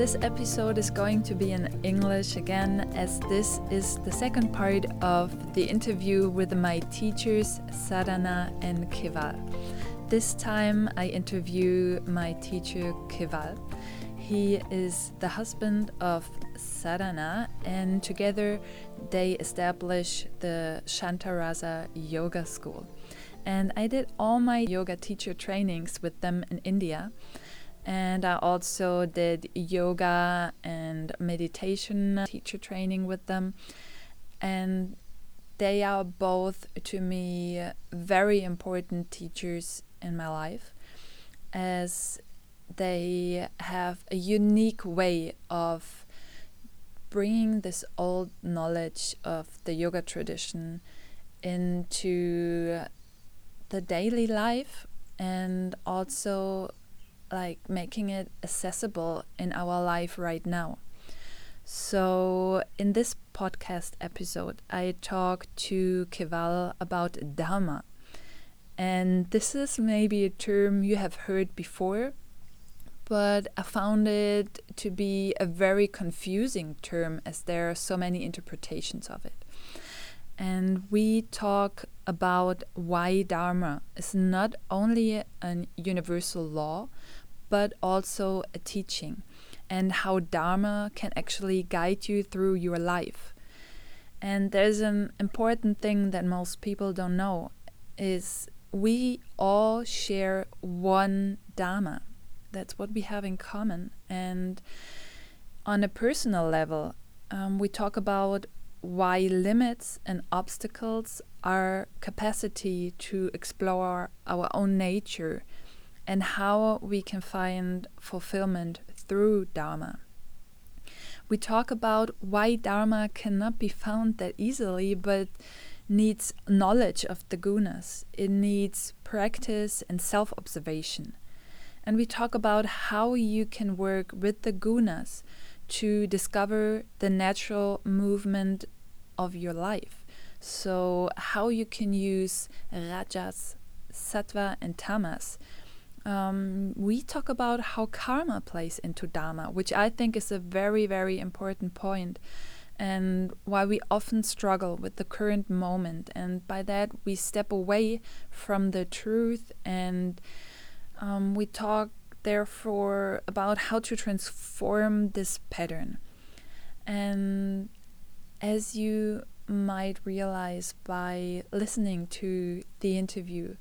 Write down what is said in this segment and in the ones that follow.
This episode is going to be in English again, as this is the second part of the interview with my teachers Sadhana and Keval. This time I interview my teacher Keval. He is the husband of Sadhana, and together they establish the Shantarasa Yoga School. And I did all my yoga teacher trainings with them in India and I also did yoga and meditation teacher training with them. And they are both to me very important teachers in my life as they have a unique way of bringing this old knowledge of the yoga tradition into the daily life and also like making it accessible in our life right now. So, in this podcast episode, I talk to Keval about Dharma. And this is maybe a term you have heard before, but I found it to be a very confusing term as there are so many interpretations of it. And we talk about why Dharma is not only a universal law, but also a teaching, and how Dharma can actually guide you through your life. And there's an important thing that most people don't know is we all share one Dharma. That's what we have in common. And on a personal level, um, we talk about why limits and obstacles are capacity to explore our own nature and how we can find fulfillment through Dharma. We talk about why Dharma cannot be found that easily, but needs knowledge of the gunas. It needs practice and self observation. And we talk about how you can work with the gunas to discover the natural movement of your life. So, how you can use rajas, sattva, and tamas um, we talk about how karma plays into Dharma, which I think is a very, very important point, and why we often struggle with the current moment. And by that, we step away from the truth, and um, we talk, therefore, about how to transform this pattern. And as you might realize by listening to the interview,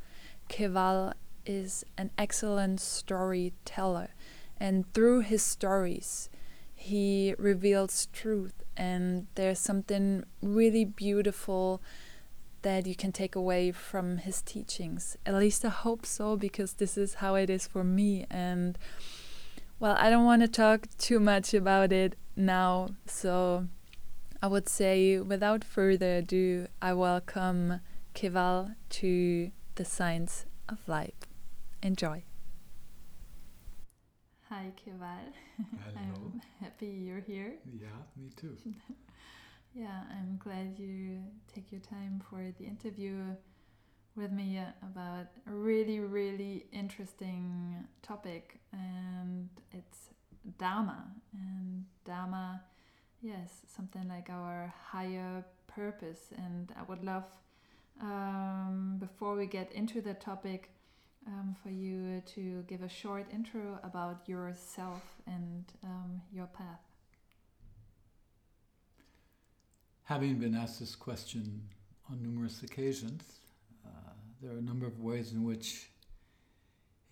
Keval is an excellent storyteller, and through his stories, he reveals truth, and there's something really beautiful that you can take away from his teachings. At least I hope so, because this is how it is for me. And well, I don't want to talk too much about it now, so I would say without further ado, I welcome Keval to the Science of Life. Enjoy. Hi, Keval. Hello. I'm happy you're here. Yeah, me too. yeah, I'm glad you take your time for the interview with me about a really, really interesting topic, and it's Dharma. And Dharma, yes, something like our higher purpose. And I would love, um, before we get into the topic, um, for you to give a short intro about yourself and um, your path. Having been asked this question on numerous occasions, uh, there are a number of ways in which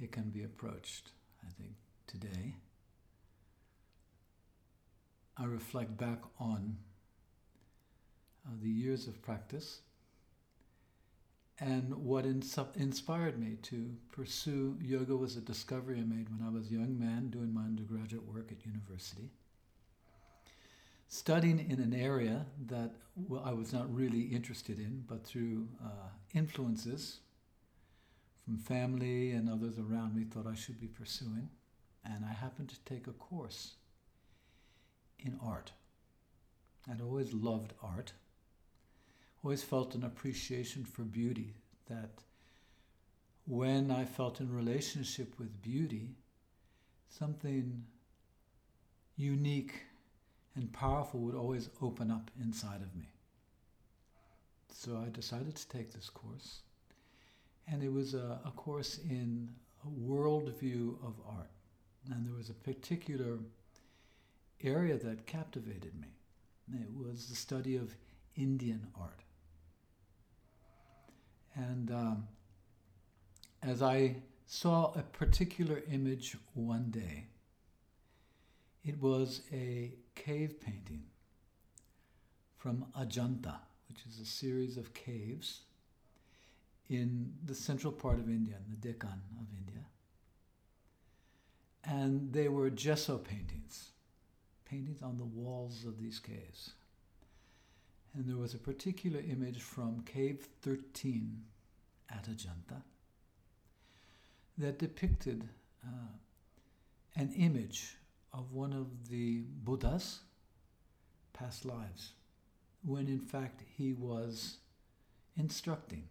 it can be approached. I think today I reflect back on uh, the years of practice and what inspired me to pursue yoga was a discovery I made when I was a young man doing my undergraduate work at university. studying in an area that I was not really interested in, but through uh, influences from family and others around me, thought I should be pursuing. And I happened to take a course in art. I'd always loved art, always felt an appreciation for beauty that when I felt in relationship with beauty, something unique and powerful would always open up inside of me. So I decided to take this course. And it was a, a course in a worldview of art. And there was a particular area that captivated me. It was the study of Indian art. And um, as I saw a particular image one day, it was a cave painting from Ajanta, which is a series of caves in the central part of India, in the Deccan of India. And they were gesso paintings, paintings on the walls of these caves. And there was a particular image from Cave 13 at Ajanta that depicted uh, an image of one of the Buddhas' past lives, when in fact he was instructing.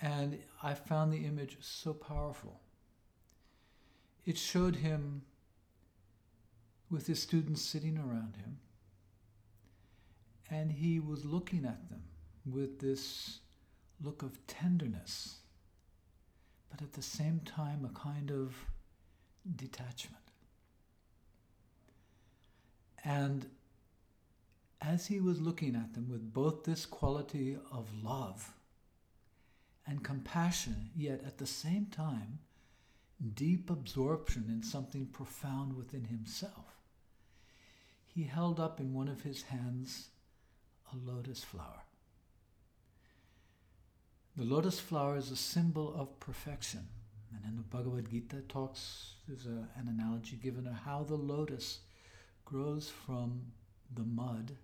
And I found the image so powerful. It showed him with his students sitting around him, and he was looking at them with this look of tenderness, but at the same time, a kind of detachment. And as he was looking at them with both this quality of love and compassion, yet at the same time, deep absorption in something profound within himself, he held up in one of his hands a lotus flower. The lotus flower is a symbol of perfection. And in the Bhagavad Gita talks, there's a, an analogy given of how the lotus grows from the mud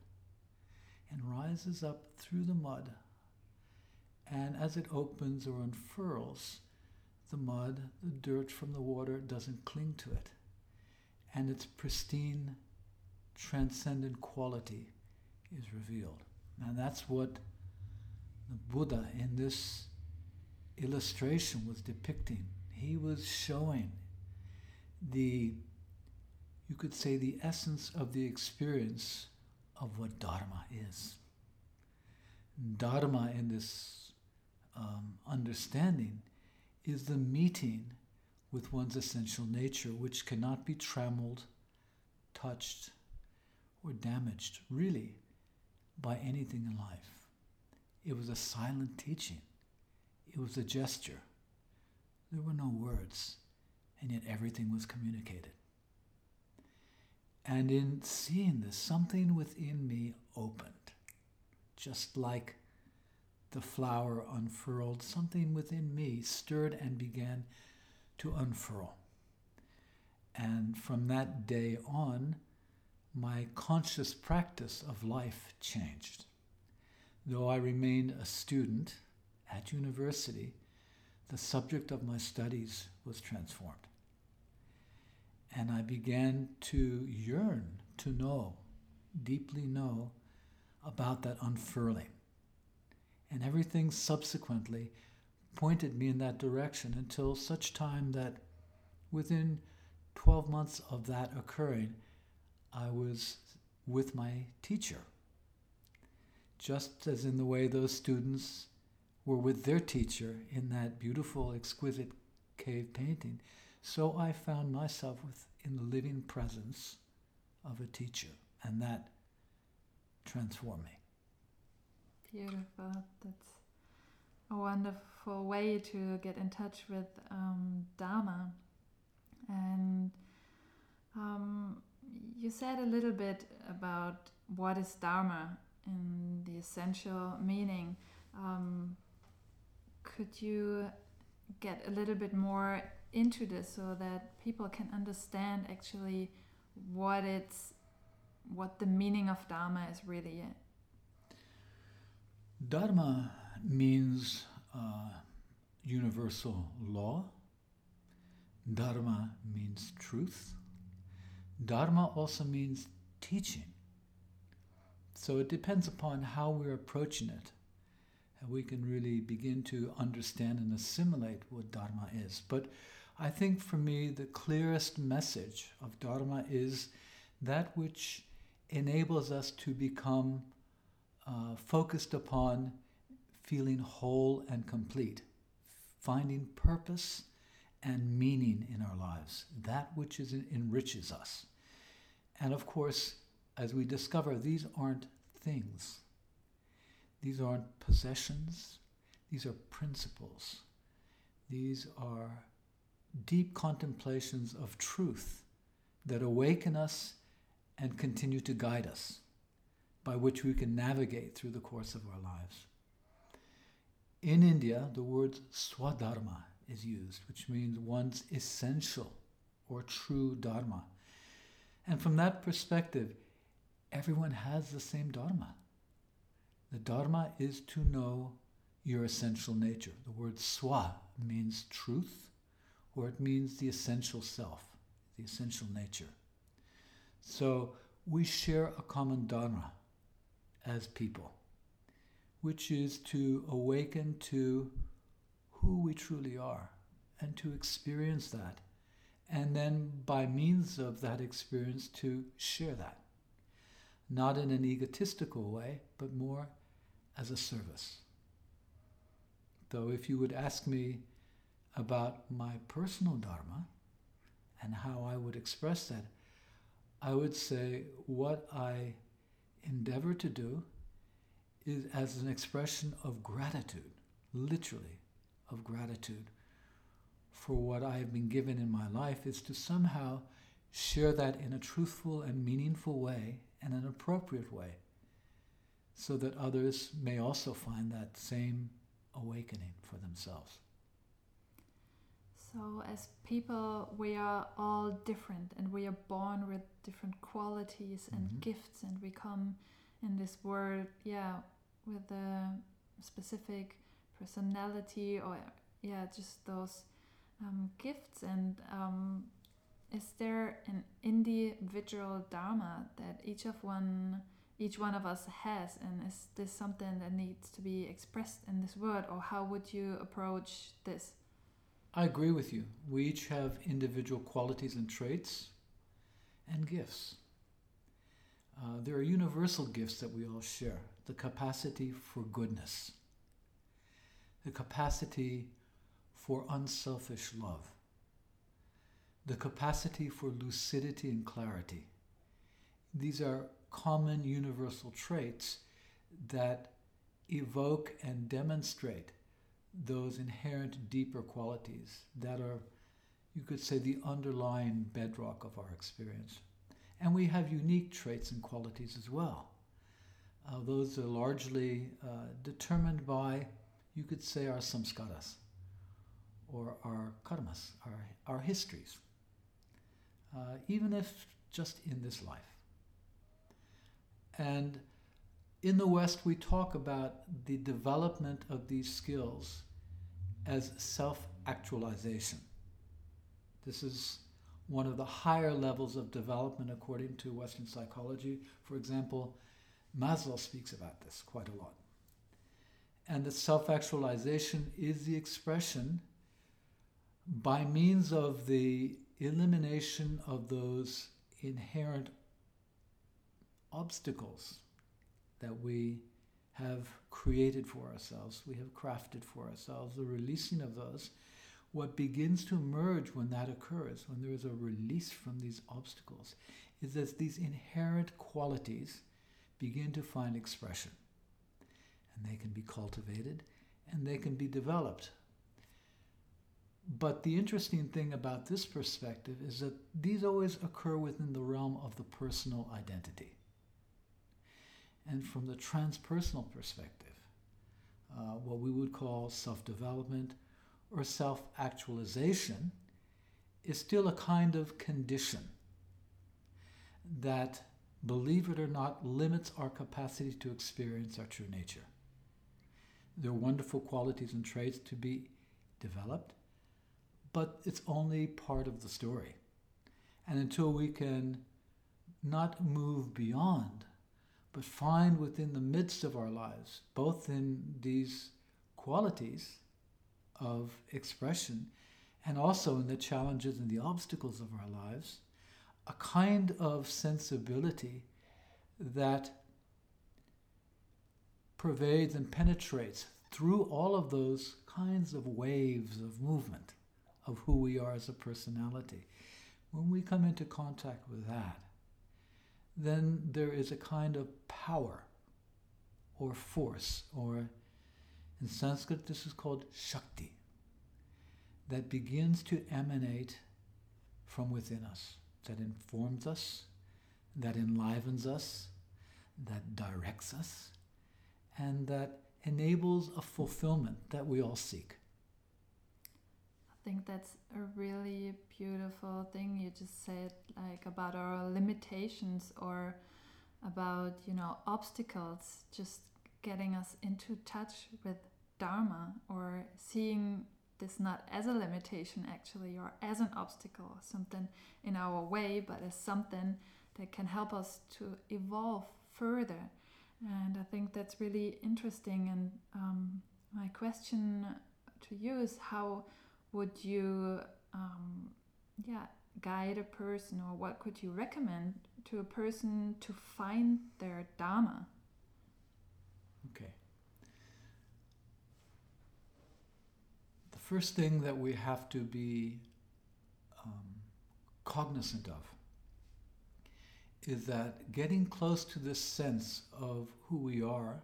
and rises up through the mud. And as it opens or unfurls, the mud, the dirt from the water doesn't cling to it. And its pristine, transcendent quality is revealed. And that's what the Buddha in this illustration was depicting. He was showing the, you could say, the essence of the experience of what Dharma is. Dharma, in this um, understanding, is the meeting with one's essential nature, which cannot be trammeled, touched, or damaged, really, by anything in life. It was a silent teaching. It was a gesture. There were no words, and yet everything was communicated. And in seeing this, something within me opened, just like the flower unfurled, something within me stirred and began to unfurl. And from that day on, my conscious practice of life changed. Though I remained a student at university, the subject of my studies was transformed. And I began to yearn to know, deeply know, about that unfurling. And everything subsequently pointed me in that direction until such time that within 12 months of that occurring, I was with my teacher just as in the way those students were with their teacher in that beautiful, exquisite cave painting, so I found myself with, in the living presence of a teacher, and that transformed me. Beautiful. That's a wonderful way to get in touch with um, Dharma. And um, you said a little bit about what is Dharma in the essential meaning. Um, could you get a little bit more into this so that people can understand actually what it's what the meaning of Dharma is really. Dharma means uh, universal law. Dharma means truth. Dharma also means teaching. So it depends upon how we're approaching it. And we can really begin to understand and assimilate what Dharma is. But I think for me, the clearest message of Dharma is that which enables us to become uh, focused upon feeling whole and complete, finding purpose and meaning in our lives, that which is, enriches us. And of course, as we discover, these aren't things. These aren't possessions. These are principles. These are deep contemplations of truth that awaken us and continue to guide us, by which we can navigate through the course of our lives. In India, the word swadharma is used, which means one's essential or true dharma. And from that perspective, everyone has the same dharma. The dharma is to know your essential nature. The word swa means truth, or it means the essential self, the essential nature. So we share a common dharma as people, which is to awaken to who we truly are and to experience that. And then, by means of that experience, to share that. Not in an egotistical way, but more as a service. Though, if you would ask me about my personal Dharma and how I would express that, I would say what I endeavor to do is as an expression of gratitude, literally of gratitude for what I have been given in my life, is to somehow share that in a truthful and meaningful way and an appropriate way so that others may also find that same awakening for themselves. So, as people, we are all different and we are born with different qualities and mm-hmm. gifts, and we come in this world, yeah, with a specific personality or, yeah, just those um, gifts. And um, is there an individual dharma that each of one each one of us has and is this something that needs to be expressed in this world or how would you approach this I agree with you. We each have individual qualities and traits and gifts. Uh, there are universal gifts that we all share the capacity for goodness, the capacity for unselfish love, the capacity for lucidity and clarity. These are common universal traits that evoke and demonstrate those inherent deeper qualities that are, you could say, the underlying bedrock of our experience. And we have unique traits and qualities as well. Uh, those are largely uh, determined by, you could say, our samskaras or our karmas, our, our histories, uh, even if just in this life. And in the West, we talk about the development of these skills as self actualization. This is one of the higher levels of development according to Western psychology. For example, Maslow speaks about this quite a lot. And that self actualization is the expression by means of the elimination of those inherent obstacles that we have created for ourselves, we have crafted for ourselves, the releasing of those. What begins to emerge when that occurs, when there is a release from these obstacles, is that these inherent qualities begin to find expression. And they can be cultivated and they can be developed. But the interesting thing about this perspective is that these always occur within the realm of the personal identity and from the transpersonal perspective, uh, what we would call self development or self actualization is still a kind of condition that believe it or not, limits our capacity to experience our true nature. There are wonderful qualities and traits to be developed, but it's only part of the story. And until we can not move beyond, but find within the midst of our lives, both in these qualities of expression and also in the challenges and the obstacles of our lives, a kind of sensibility that pervades and penetrates through all of those kinds of waves of movement of who we are as a personality. When we come into contact with that, then there is a kind of power or force, or in Sanskrit, this is called Shakti, that begins to emanate from within us that informs us, that enlivens us, that directs us, and that enables a fulfillment that we all seek. I think that's a really beautiful thing you just said, like about our limitations or about, you know, obstacles, just getting us into touch with Dharma or seeing this not as a limitation actually or as an obstacle or something in our way but as something that can help us to evolve further and i think that's really interesting. And um, my question to you is how would you um, yeah guide a person or what could you recommend to a person to find their dharma? Okay. The first thing that we have to be um, cognizant of is that getting close to this sense of who we are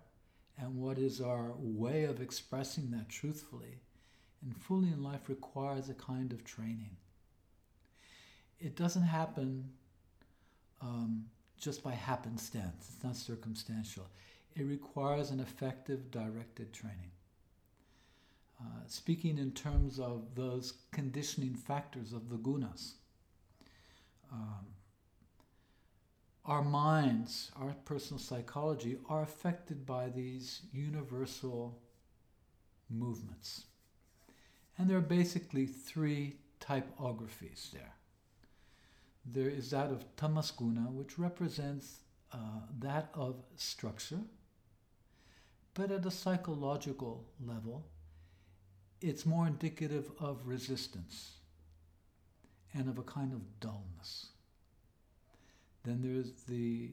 and what is our way of expressing that truthfully and fully in life requires a kind of training. It doesn't happen um, just by happenstance, it's not circumstantial. It requires an effective, directed training. Uh, speaking in terms of those conditioning factors of the gunas. Um, our minds, our personal psychology, are affected by these universal movements. And there are basically three typographies there. There is that of tamas guna, which represents uh, that of structure, but at a psychological level, it's more indicative of resistance and of a kind of dullness. Then there's the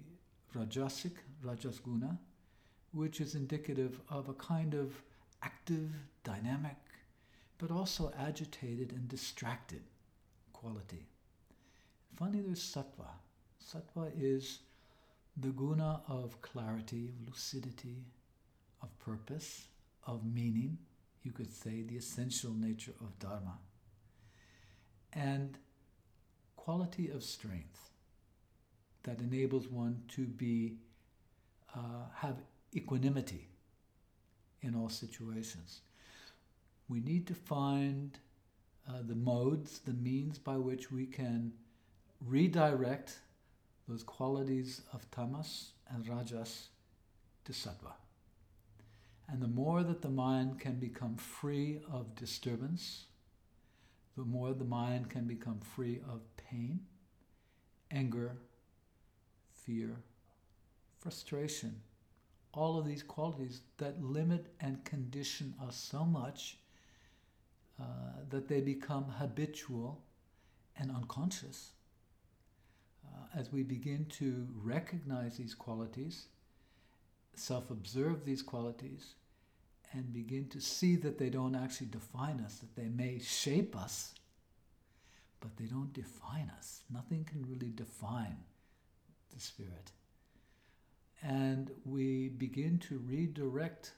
rajasic, rajas guna, which is indicative of a kind of active, dynamic, but also agitated and distracted quality. Finally, there's sattva. Sattva is the guna of clarity, of lucidity, of purpose, of meaning, you could say, the essential nature of Dharma, and quality of strength that enables one to be uh, have equanimity in all situations. We need to find uh, the modes, the means by which we can redirect those qualities of tamas and rajas to sattva. And the more that the mind can become free of disturbance, the more the mind can become free of pain, anger, fear, frustration, all of these qualities that limit and condition us so much uh, that they become habitual and unconscious. Uh, as we begin to recognize these qualities, self observe these qualities and begin to see that they don't actually define us, that they may shape us, but they don't define us. Nothing can really define the Spirit. And we begin to redirect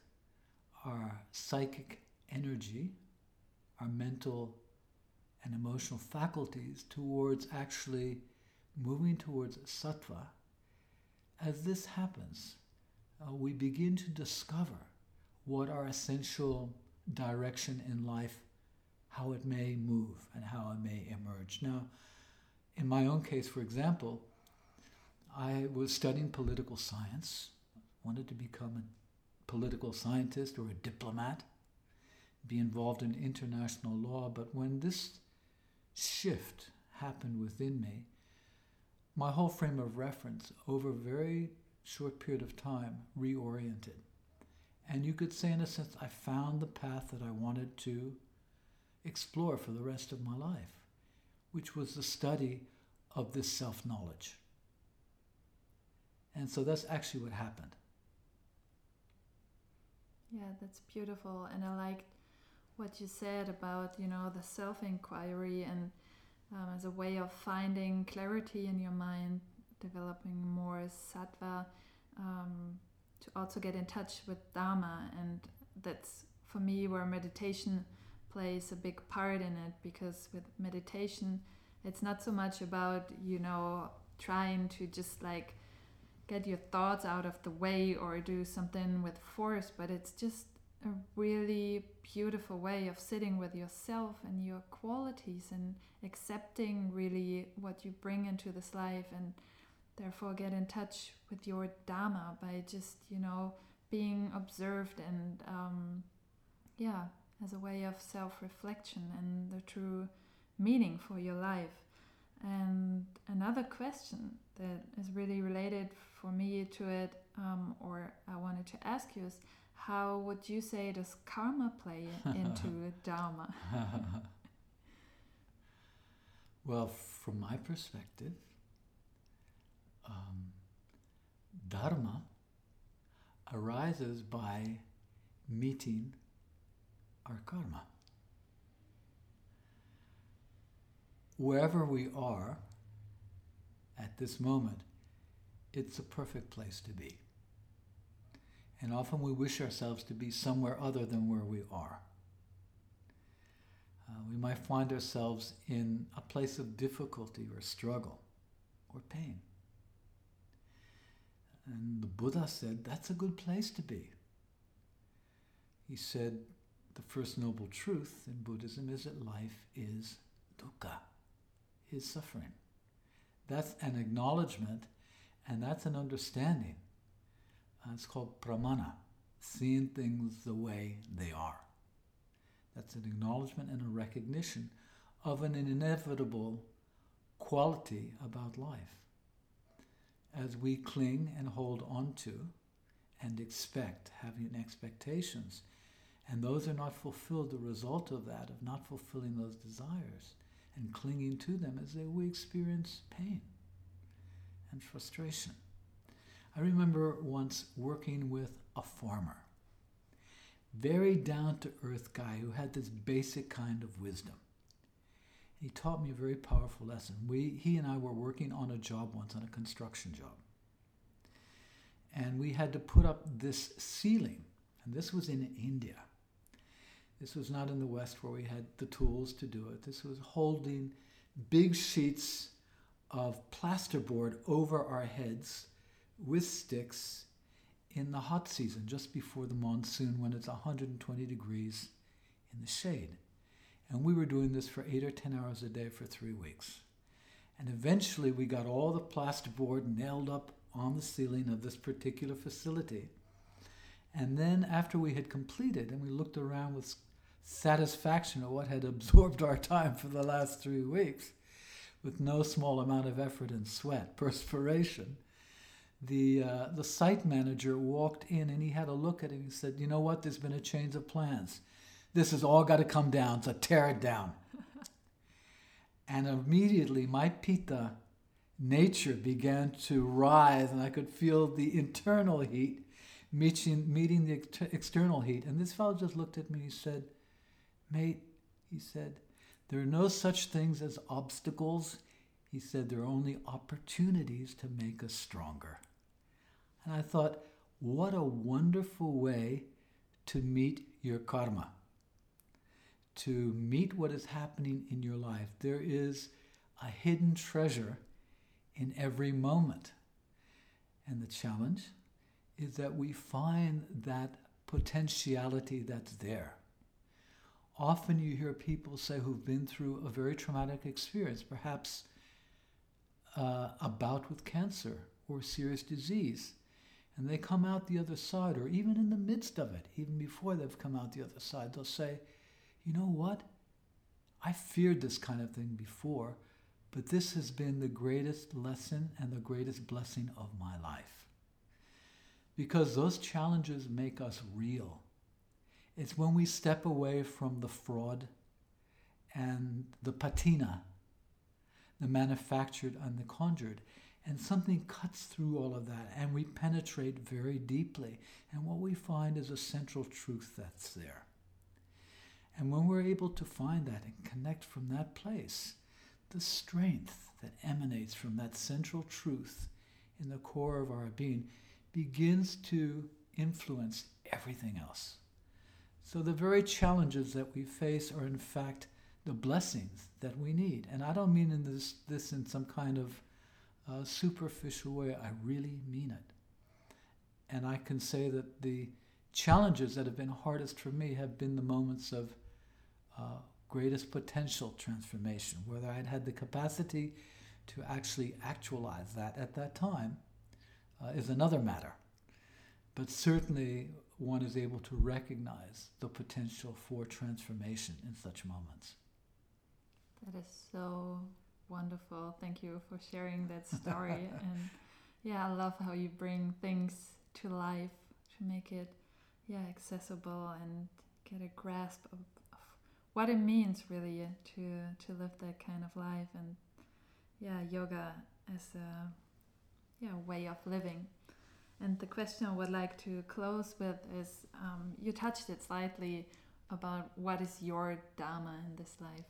our psychic energy, our mental and emotional faculties towards actually moving towards sattva. As this happens, uh, we begin to discover what our essential direction in life, how it may move and how it may emerge. Now, in my own case, for example, I was studying political science, wanted to become a political scientist or a diplomat, be involved in international law. But when this shift happened within me, my whole frame of reference over a very short period of time reoriented. And you could say, in a sense, I found the path that I wanted to explore for the rest of my life, which was the study of this self knowledge. And so that's actually what happened. Yeah, that's beautiful. And I liked what you said about, you know, the self inquiry and um, as a way of finding clarity in your mind, developing more sattva, um, to also get in touch with Dharma. And that's for me where meditation plays a big part in it because with meditation, it's not so much about, you know, trying to just like get your thoughts out of the way or do something with force, but it's just a really beautiful way of sitting with yourself and your qualities and accepting really what you bring into this life and therefore get in touch with your dharma by just you know being observed and um, yeah as a way of self-reflection and the true meaning for your life. And another question that is really related for me to it um, or i wanted to ask you is how would you say does karma play into dharma well from my perspective um, dharma arises by meeting our karma. Wherever we are at this moment, it's a perfect place to be. And often we wish ourselves to be somewhere other than where we are. Uh, we might find ourselves in a place of difficulty or struggle or pain. And the Buddha said that's a good place to be. He said the first noble truth in Buddhism is that life is dukkha, is suffering. That's an acknowledgement and that's an understanding. Uh, it's called pramana, seeing things the way they are. That's an acknowledgement and a recognition of an inevitable quality about life as we cling and hold on to and expect, having expectations, and those are not fulfilled, the result of that, of not fulfilling those desires and clinging to them, is that we experience pain and frustration. I remember once working with a farmer, very down to earth guy who had this basic kind of wisdom. He taught me a very powerful lesson. We, he and I were working on a job once, on a construction job. And we had to put up this ceiling, and this was in India. This was not in the West where we had the tools to do it. This was holding big sheets of plasterboard over our heads with sticks in the hot season, just before the monsoon when it's 120 degrees in the shade. And we were doing this for eight or 10 hours a day for three weeks. And eventually we got all the plasterboard nailed up on the ceiling of this particular facility. And then after we had completed and we looked around with satisfaction at what had absorbed our time for the last three weeks, with no small amount of effort and sweat, perspiration, the, uh, the site manager walked in and he had a look at it. He said, You know what? There's been a change of plans. This has all got to come down, so tear it down. and immediately my pitta, nature began to rise, and I could feel the internal heat meeting, meeting the ex- external heat. And this fellow just looked at me he said, Mate, he said, there are no such things as obstacles. He said, there are only opportunities to make us stronger. And I thought, what a wonderful way to meet your karma to meet what is happening in your life. There is a hidden treasure in every moment. And the challenge is that we find that potentiality that's there. Often you hear people say who've been through a very traumatic experience, perhaps uh, a bout with cancer or serious disease. And they come out the other side, or even in the midst of it, even before they've come out the other side, they'll say, You know what? I feared this kind of thing before, but this has been the greatest lesson and the greatest blessing of my life. Because those challenges make us real. It's when we step away from the fraud and the patina, the manufactured and the conjured, and something cuts through all of that, and we penetrate very deeply. And what we find is a central truth that's there. And when we're able to find that and connect from that place, the strength that emanates from that central truth in the core of our being begins to influence everything else. So the very challenges that we face are in fact the blessings that we need. And I don't mean in this, this in some kind of uh, superficial way. I really mean it. And I can say that the challenges that have been hardest for me have been the moments of uh, greatest potential transformation. Whether I had had the capacity to actually actualize that at that time uh, is another matter. But certainly, one is able to recognize the potential for transformation in such moments. That is so wonderful. Thank you for sharing that story. and yeah, I love how you bring things to life to make it yeah accessible and get a grasp of, of what it means really to to live that kind of life and yeah yoga as a yeah way of living and the question I would like to close with is um, you touched it slightly about what is your Dharma in this life?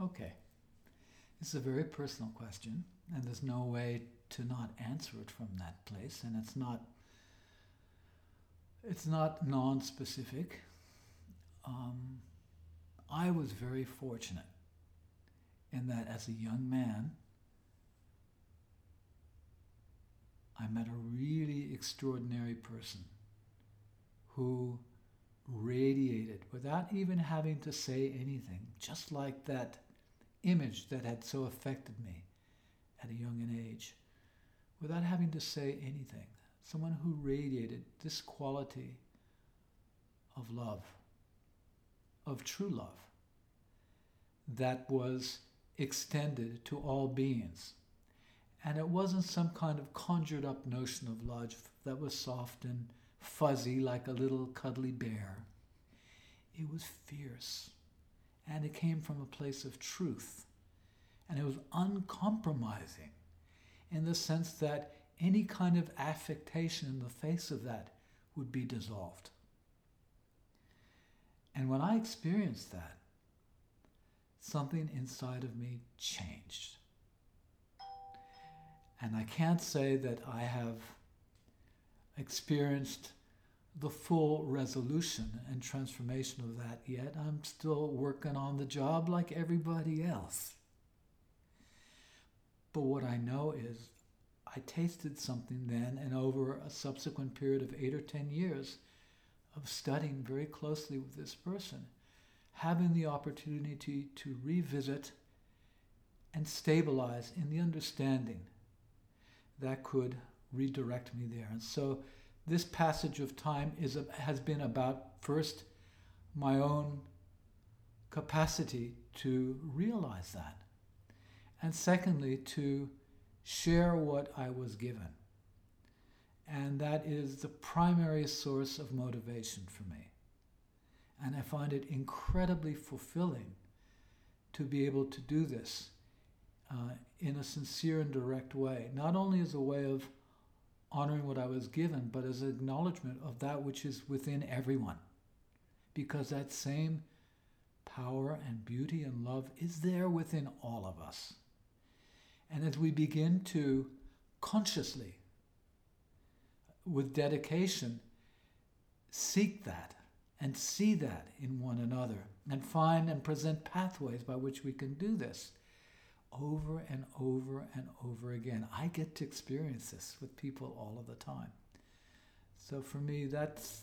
Okay. This is a very personal question, and there's no way to not answer it from that place, and it's not it's not non-specific. Um, I was very fortunate in that as a young man, I met a really extraordinary person who radiated without even having to say anything, just like that image that had so affected me at a young age, without having to say anything. Someone who radiated this quality of love, of true love, that was extended to all beings and it wasn't some kind of conjured up notion of love that was soft and fuzzy like a little cuddly bear. It was fierce. And it came from a place of truth. And it was uncompromising in the sense that any kind of affectation in the face of that would be dissolved. And when I experienced that, something inside of me changed. And I can't say that I have experienced the full resolution and transformation of that yet. I'm still working on the job like everybody else. But what I know is I tasted something then, and over a subsequent period of eight or ten years of studying very closely with this person, having the opportunity to revisit and stabilize in the understanding that could redirect me there. And so this passage of time is a, has been about first my own capacity to realize that, and secondly, to share what I was given. And that is the primary source of motivation for me. And I find it incredibly fulfilling to be able to do this uh, in a sincere and direct way, not only as a way of honoring what I was given, but as an acknowledgement of that which is within everyone. Because that same power and beauty and love is there within all of us. And as we begin to consciously, with dedication, seek that and see that in one another and find and present pathways by which we can do this over and over and over again. I get to experience this with people all of the time. So for me, that's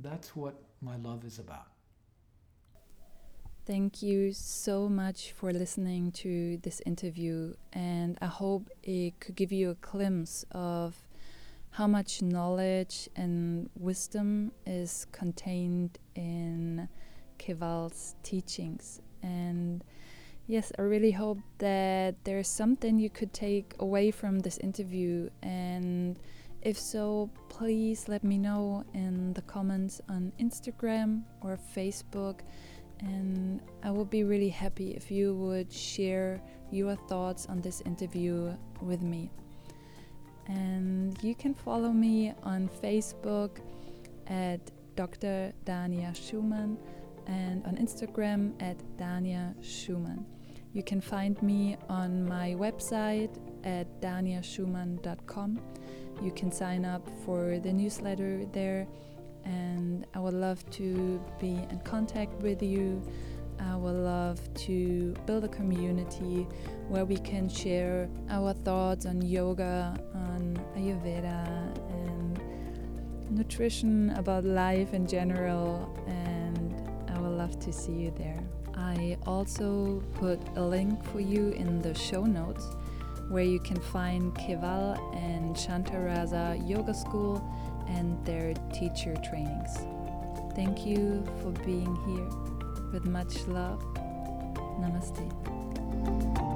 that's what my love is about. Thank you so much for listening to this interview, and I hope it could give you a glimpse of how much knowledge and wisdom is contained in Keval's teachings. And yes, I really hope that there's something you could take away from this interview. And if so, please let me know in the comments on Instagram or Facebook and I would be really happy if you would share your thoughts on this interview with me. And you can follow me on Facebook at Dr. Dania Schumann and on Instagram at Dania Schumann. You can find me on my website at daniaschumann.com. You can sign up for the newsletter there and I would love to be in contact with you. I would love to build a community where we can share our thoughts on yoga, on Ayurveda, and nutrition, about life in general. And love to see you there. I also put a link for you in the show notes where you can find Keval and Shantarasa Yoga School and their teacher trainings. Thank you for being here. With much love, Namaste.